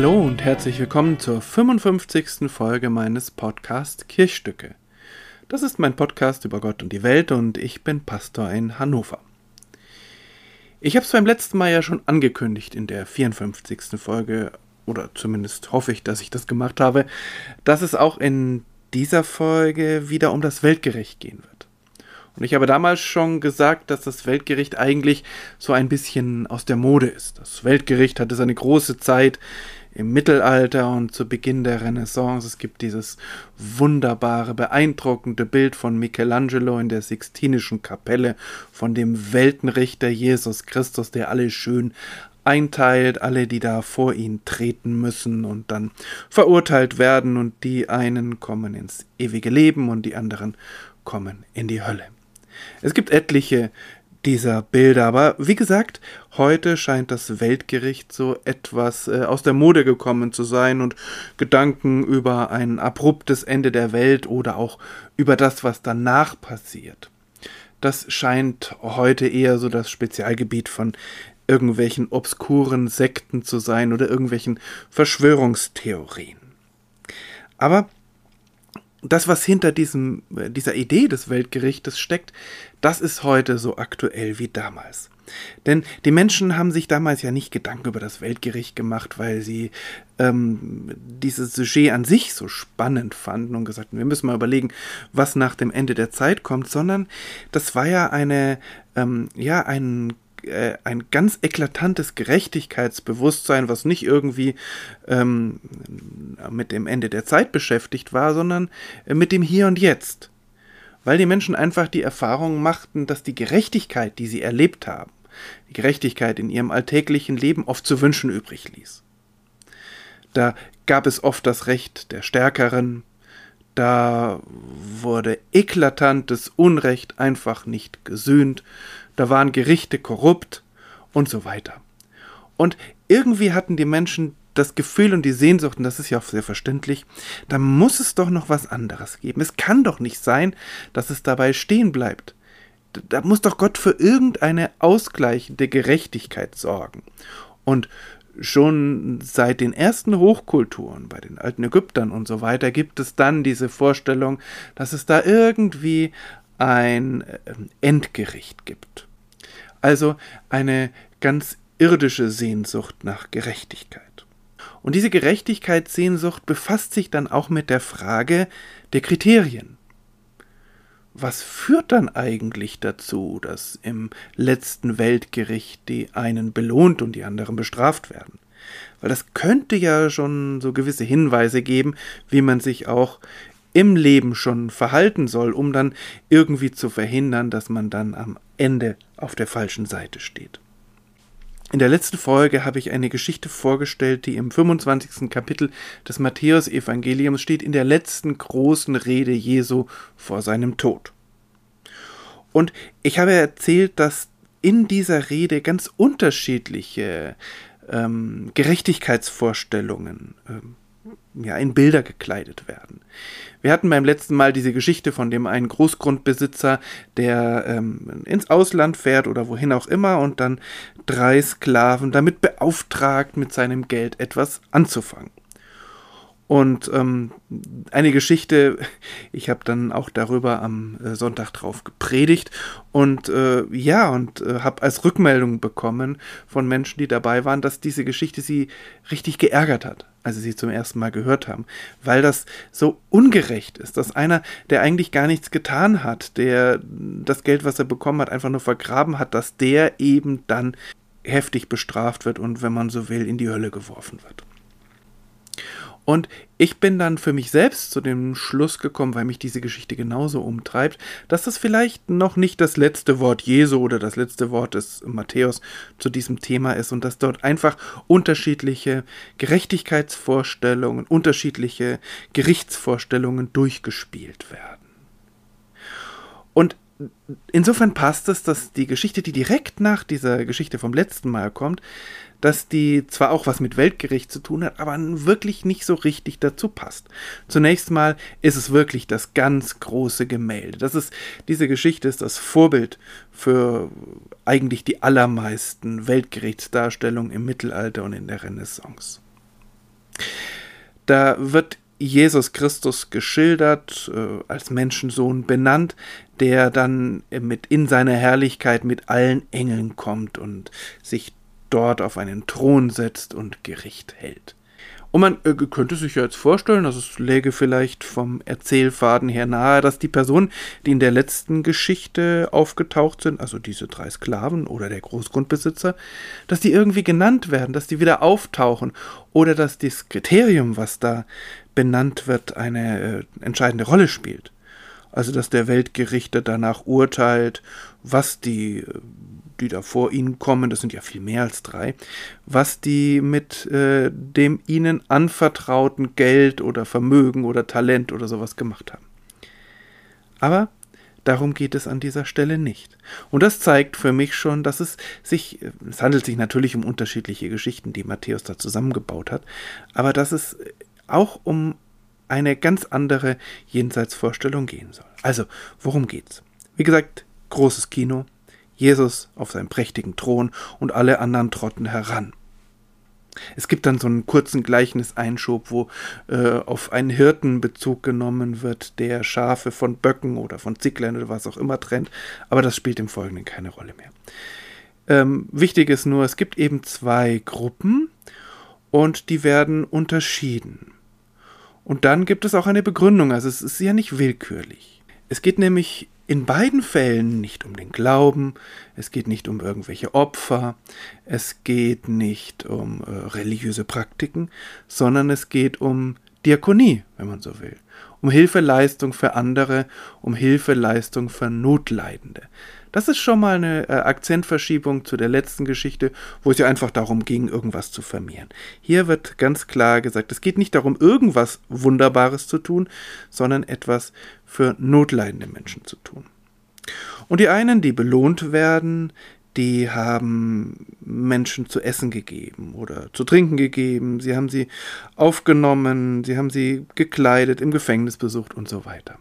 Hallo und herzlich willkommen zur 55. Folge meines Podcasts Kirchstücke. Das ist mein Podcast über Gott und die Welt und ich bin Pastor in Hannover. Ich habe es beim letzten Mal ja schon angekündigt in der 54. Folge, oder zumindest hoffe ich, dass ich das gemacht habe, dass es auch in dieser Folge wieder um das Weltgericht gehen wird. Und ich habe damals schon gesagt, dass das Weltgericht eigentlich so ein bisschen aus der Mode ist. Das Weltgericht hatte seine große Zeit im Mittelalter und zu Beginn der Renaissance. Es gibt dieses wunderbare, beeindruckende Bild von Michelangelo in der Sixtinischen Kapelle von dem Weltenrichter Jesus Christus, der alle schön einteilt, alle, die da vor ihn treten müssen und dann verurteilt werden und die einen kommen ins ewige Leben und die anderen kommen in die Hölle. Es gibt etliche dieser Bilder. Aber wie gesagt, heute scheint das Weltgericht so etwas äh, aus der Mode gekommen zu sein und Gedanken über ein abruptes Ende der Welt oder auch über das, was danach passiert. Das scheint heute eher so das Spezialgebiet von irgendwelchen obskuren Sekten zu sein oder irgendwelchen Verschwörungstheorien. Aber das, was hinter diesem, äh, dieser Idee des Weltgerichtes steckt, das ist heute so aktuell wie damals. Denn die Menschen haben sich damals ja nicht Gedanken über das Weltgericht gemacht, weil sie ähm, dieses Sujet an sich so spannend fanden und gesagt haben, wir müssen mal überlegen, was nach dem Ende der Zeit kommt, sondern das war ja eine, ähm, ja, ein äh, ein ganz eklatantes Gerechtigkeitsbewusstsein, was nicht irgendwie ähm, mit dem Ende der Zeit beschäftigt war, sondern äh, mit dem Hier und Jetzt. Weil die Menschen einfach die Erfahrung machten, dass die Gerechtigkeit, die sie erlebt haben, die Gerechtigkeit in ihrem alltäglichen Leben oft zu wünschen übrig ließ. Da gab es oft das Recht der Stärkeren, da wurde eklatantes Unrecht einfach nicht gesühnt, da waren Gerichte korrupt und so weiter. Und irgendwie hatten die Menschen das Gefühl und die Sehnsucht, und das ist ja auch sehr verständlich, da muss es doch noch was anderes geben. Es kann doch nicht sein, dass es dabei stehen bleibt. Da muss doch Gott für irgendeine ausgleichende Gerechtigkeit sorgen. Und schon seit den ersten Hochkulturen, bei den alten Ägyptern und so weiter, gibt es dann diese Vorstellung, dass es da irgendwie ein äh, Endgericht gibt. Also eine ganz irdische Sehnsucht nach Gerechtigkeit. Und diese Gerechtigkeitssehnsucht befasst sich dann auch mit der Frage der Kriterien. Was führt dann eigentlich dazu, dass im letzten Weltgericht die einen belohnt und die anderen bestraft werden? Weil das könnte ja schon so gewisse Hinweise geben, wie man sich auch im Leben schon verhalten soll, um dann irgendwie zu verhindern, dass man dann am Ende auf der falschen Seite steht. In der letzten Folge habe ich eine Geschichte vorgestellt, die im 25. Kapitel des Matthäusevangeliums steht, in der letzten großen Rede Jesu vor seinem Tod. Und ich habe erzählt, dass in dieser Rede ganz unterschiedliche ähm, Gerechtigkeitsvorstellungen ähm, ja, in Bilder gekleidet werden. Wir hatten beim letzten Mal diese Geschichte von dem einen Großgrundbesitzer, der ähm, ins Ausland fährt oder wohin auch immer und dann drei Sklaven damit beauftragt, mit seinem Geld etwas anzufangen. Und ähm, eine Geschichte, ich habe dann auch darüber am äh, Sonntag drauf gepredigt und äh, ja, und äh, habe als Rückmeldung bekommen von Menschen, die dabei waren, dass diese Geschichte sie richtig geärgert hat, als sie sie zum ersten Mal gehört haben, weil das so ungerecht ist, dass einer, der eigentlich gar nichts getan hat, der das Geld, was er bekommen hat, einfach nur vergraben hat, dass der eben dann heftig bestraft wird und, wenn man so will, in die Hölle geworfen wird. Und ich bin dann für mich selbst zu dem Schluss gekommen, weil mich diese Geschichte genauso umtreibt, dass das vielleicht noch nicht das letzte Wort Jesu oder das letzte Wort des Matthäus zu diesem Thema ist und dass dort einfach unterschiedliche Gerechtigkeitsvorstellungen, unterschiedliche Gerichtsvorstellungen durchgespielt werden. Insofern passt es, dass die Geschichte, die direkt nach dieser Geschichte vom letzten Mal kommt, dass die zwar auch was mit Weltgericht zu tun hat, aber wirklich nicht so richtig dazu passt. Zunächst mal ist es wirklich das ganz große Gemälde. Das ist, diese Geschichte ist das Vorbild für eigentlich die allermeisten Weltgerichtsdarstellungen im Mittelalter und in der Renaissance. Da wird Jesus Christus geschildert, äh, als Menschensohn benannt, der dann mit in seiner Herrlichkeit mit allen Engeln kommt und sich dort auf einen Thron setzt und Gericht hält. Und man äh, könnte sich ja jetzt vorstellen, dass es läge vielleicht vom Erzählfaden her nahe, dass die Personen, die in der letzten Geschichte aufgetaucht sind, also diese drei Sklaven oder der Großgrundbesitzer, dass die irgendwie genannt werden, dass die wieder auftauchen oder dass das Kriterium, was da benannt wird, eine äh, entscheidende Rolle spielt. Also dass der Weltgerichter danach urteilt, was die die da vor ihnen kommen, das sind ja viel mehr als drei, was die mit äh, dem ihnen anvertrauten Geld oder Vermögen oder Talent oder sowas gemacht haben. Aber darum geht es an dieser Stelle nicht. Und das zeigt für mich schon, dass es sich, es handelt sich natürlich um unterschiedliche Geschichten, die Matthäus da zusammengebaut hat, aber dass es auch um eine ganz andere Jenseitsvorstellung gehen soll. Also, worum geht's? Wie gesagt, großes Kino, Jesus auf seinem prächtigen Thron und alle anderen trotten heran. Es gibt dann so einen kurzen Gleichnis-Einschub, wo äh, auf einen Hirten Bezug genommen wird, der Schafe von Böcken oder von Zicklern oder was auch immer trennt, aber das spielt im Folgenden keine Rolle mehr. Ähm, wichtig ist nur, es gibt eben zwei Gruppen und die werden unterschieden. Und dann gibt es auch eine Begründung, also es ist ja nicht willkürlich. Es geht nämlich in beiden Fällen nicht um den Glauben, es geht nicht um irgendwelche Opfer, es geht nicht um äh, religiöse Praktiken, sondern es geht um Diakonie, wenn man so will, um Hilfeleistung für andere, um Hilfeleistung für Notleidende. Das ist schon mal eine äh, Akzentverschiebung zu der letzten Geschichte, wo es ja einfach darum ging, irgendwas zu vermehren. Hier wird ganz klar gesagt, es geht nicht darum, irgendwas Wunderbares zu tun, sondern etwas für notleidende Menschen zu tun. Und die einen, die belohnt werden, die haben Menschen zu essen gegeben oder zu trinken gegeben, sie haben sie aufgenommen, sie haben sie gekleidet, im Gefängnis besucht und so weiter.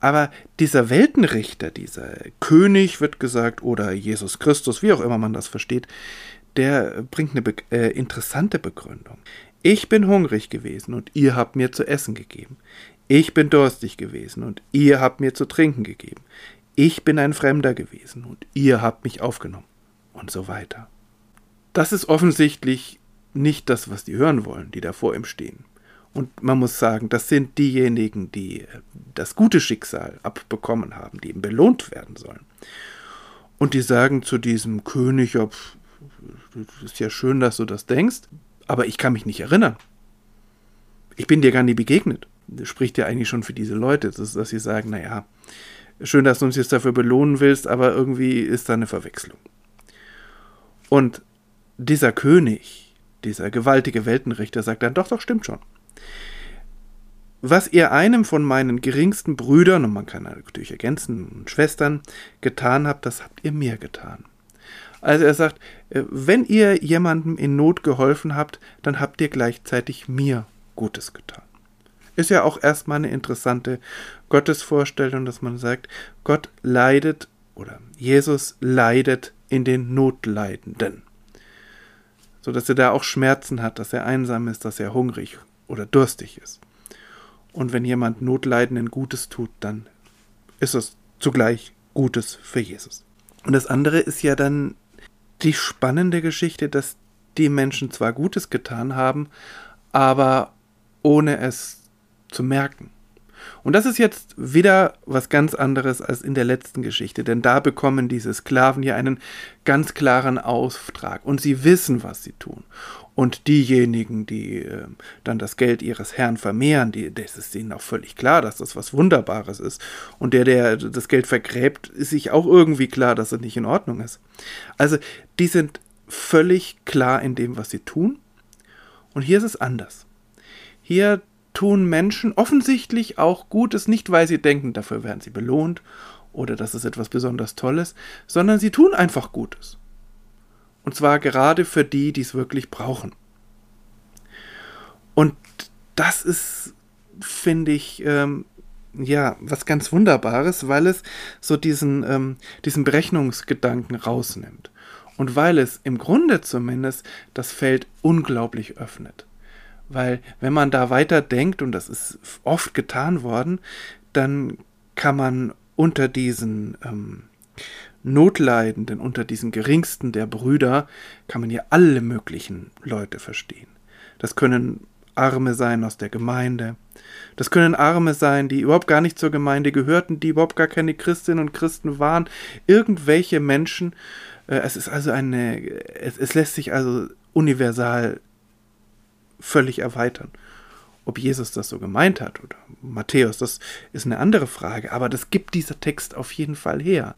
Aber dieser Weltenrichter, dieser König wird gesagt, oder Jesus Christus, wie auch immer man das versteht, der bringt eine be äh, interessante Begründung. Ich bin hungrig gewesen und ihr habt mir zu essen gegeben. Ich bin durstig gewesen und ihr habt mir zu trinken gegeben. Ich bin ein Fremder gewesen und ihr habt mich aufgenommen. Und so weiter. Das ist offensichtlich nicht das, was die hören wollen, die da vor ihm stehen. Und man muss sagen, das sind diejenigen, die äh, das gute Schicksal abbekommen haben, die eben belohnt werden sollen. Und die sagen zu diesem König, pf, ist ja schön, dass du das denkst, aber ich kann mich nicht erinnern. Ich bin dir gar nie begegnet. Das spricht ja eigentlich schon für diese Leute, dass, dass sie sagen, naja, schön, dass du uns jetzt dafür belohnen willst, aber irgendwie ist da eine Verwechslung. Und dieser König, dieser gewaltige Weltenrichter sagt dann, doch, doch, stimmt schon. Was ihr einem von meinen geringsten Brüdern, und man kann natürlich ergänzen, Schwestern, getan habt, das habt ihr mir getan. Also er sagt, äh, wenn ihr jemandem in Not geholfen habt, dann habt ihr gleichzeitig mir Gutes getan. Ist ja auch erstmal eine interessante Gottesvorstellung, dass man sagt, Gott leidet oder Jesus leidet in den Notleidenden. So dass er da auch Schmerzen hat, dass er einsam ist, dass er hungrig oder durstig ist. Und wenn jemand Notleidenden Gutes tut, dann ist es zugleich Gutes für Jesus. Und das andere ist ja dann die spannende Geschichte, dass die Menschen zwar Gutes getan haben, aber ohne es zu merken. Und das ist jetzt wieder was ganz anderes als in der letzten Geschichte, denn da bekommen diese Sklaven ja einen ganz klaren Auftrag und sie wissen, was sie tun. Und diejenigen, die äh, dann das Geld ihres Herrn vermehren, die, das ist ihnen auch völlig klar, dass das was Wunderbares ist. Und der, der das Geld vergräbt, ist sich auch irgendwie klar, dass es nicht in Ordnung ist. Also, die sind völlig klar in dem, was sie tun. Und hier ist es anders. Hier tun Menschen offensichtlich auch Gutes, nicht weil sie denken, dafür werden sie belohnt oder das ist etwas besonders Tolles, sondern sie tun einfach Gutes. Und zwar gerade für die, die es wirklich brauchen. Und das ist, finde ich, ähm, ja, was ganz Wunderbares, weil es so diesen, ähm, diesen Berechnungsgedanken rausnimmt. Und weil es im Grunde zumindest das Feld unglaublich öffnet. Weil wenn man da weiter denkt, und das ist oft getan worden, dann kann man unter diesen ähm, Notleidenden, unter diesen geringsten der Brüder, kann man ja alle möglichen Leute verstehen. Das können Arme sein aus der Gemeinde. Das können Arme sein, die überhaupt gar nicht zur Gemeinde gehörten, die überhaupt gar keine Christinnen und Christen waren. Irgendwelche Menschen. Äh, es ist also eine, es, es lässt sich also universal völlig erweitern. Ob Jesus das so gemeint hat oder Matthäus, das ist eine andere Frage, aber das gibt dieser Text auf jeden Fall her.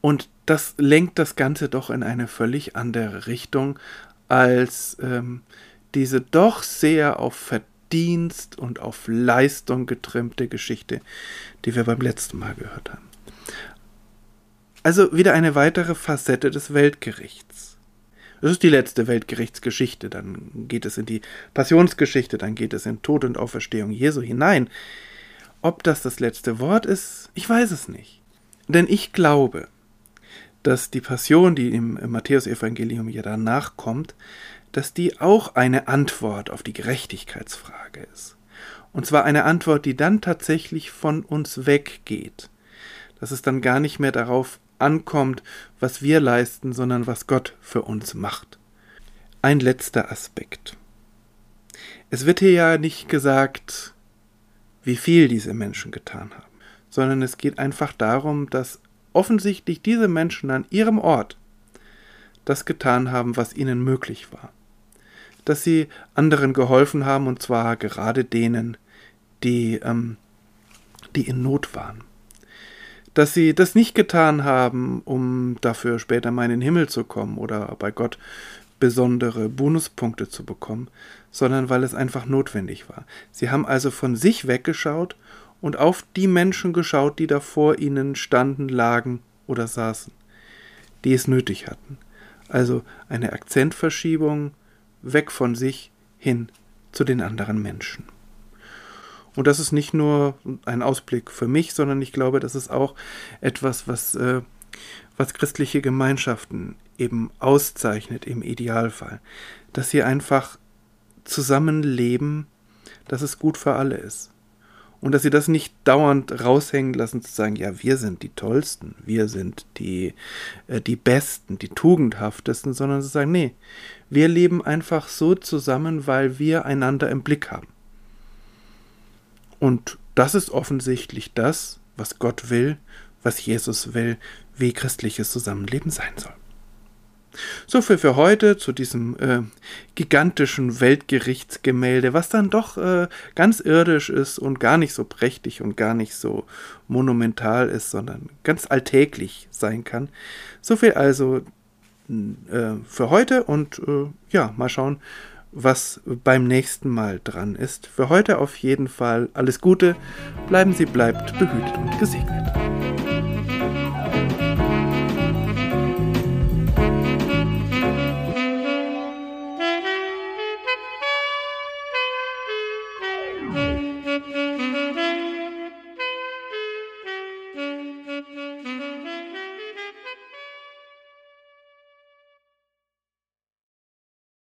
Und das lenkt das Ganze doch in eine völlig andere Richtung als ähm, diese doch sehr auf Verdienst und auf Leistung getrimmte Geschichte, die wir beim letzten Mal gehört haben. Also wieder eine weitere Facette des Weltgerichts. Das ist die letzte Weltgerichtsgeschichte, dann geht es in die Passionsgeschichte, dann geht es in Tod und Auferstehung Jesu hinein. Ob das das letzte Wort ist, ich weiß es nicht. Denn ich glaube, dass die Passion, die im Matthäusevangelium ja danach kommt, dass die auch eine Antwort auf die Gerechtigkeitsfrage ist. Und zwar eine Antwort, die dann tatsächlich von uns weggeht. Dass es dann gar nicht mehr darauf ankommt, was wir leisten, sondern was Gott für uns macht. Ein letzter Aspekt. Es wird hier ja nicht gesagt, wie viel diese Menschen getan haben, sondern es geht einfach darum, dass offensichtlich diese Menschen an ihrem Ort das getan haben, was ihnen möglich war dass sie anderen geholfen haben, und zwar gerade denen, die, ähm, die in Not waren. Dass sie das nicht getan haben, um dafür später mal in den Himmel zu kommen oder bei Gott besondere Bonuspunkte zu bekommen, sondern weil es einfach notwendig war. Sie haben also von sich weggeschaut und auf die Menschen geschaut, die da vor ihnen standen, lagen oder saßen, die es nötig hatten. Also eine Akzentverschiebung weg von sich hin zu den anderen Menschen. Und das ist nicht nur ein Ausblick für mich, sondern ich glaube, das ist auch etwas, was, äh, was christliche Gemeinschaften eben auszeichnet im Idealfall. Dass sie einfach zusammenleben, dass es gut für alle ist und dass sie das nicht dauernd raushängen lassen, zu sagen, ja, wir sind die Tollsten, wir sind die, äh, die Besten, die Tugendhaftesten, sondern zu sagen, nee, wir leben einfach so zusammen, weil wir einander im Blick haben. Und das ist offensichtlich das, was Gott will, was Jesus will, wie christliches Zusammenleben sein soll. So viel für heute zu diesem äh, gigantischen Weltgerichtsgemälde, was dann doch äh, ganz irdisch ist und gar nicht so prächtig und gar nicht so monumental ist, sondern ganz alltäglich sein kann. So viel also äh, für heute und äh, ja, mal schauen, was beim nächsten Mal dran ist. Für heute auf jeden Fall alles Gute, bleiben Sie bleibt behütet und gesegnet.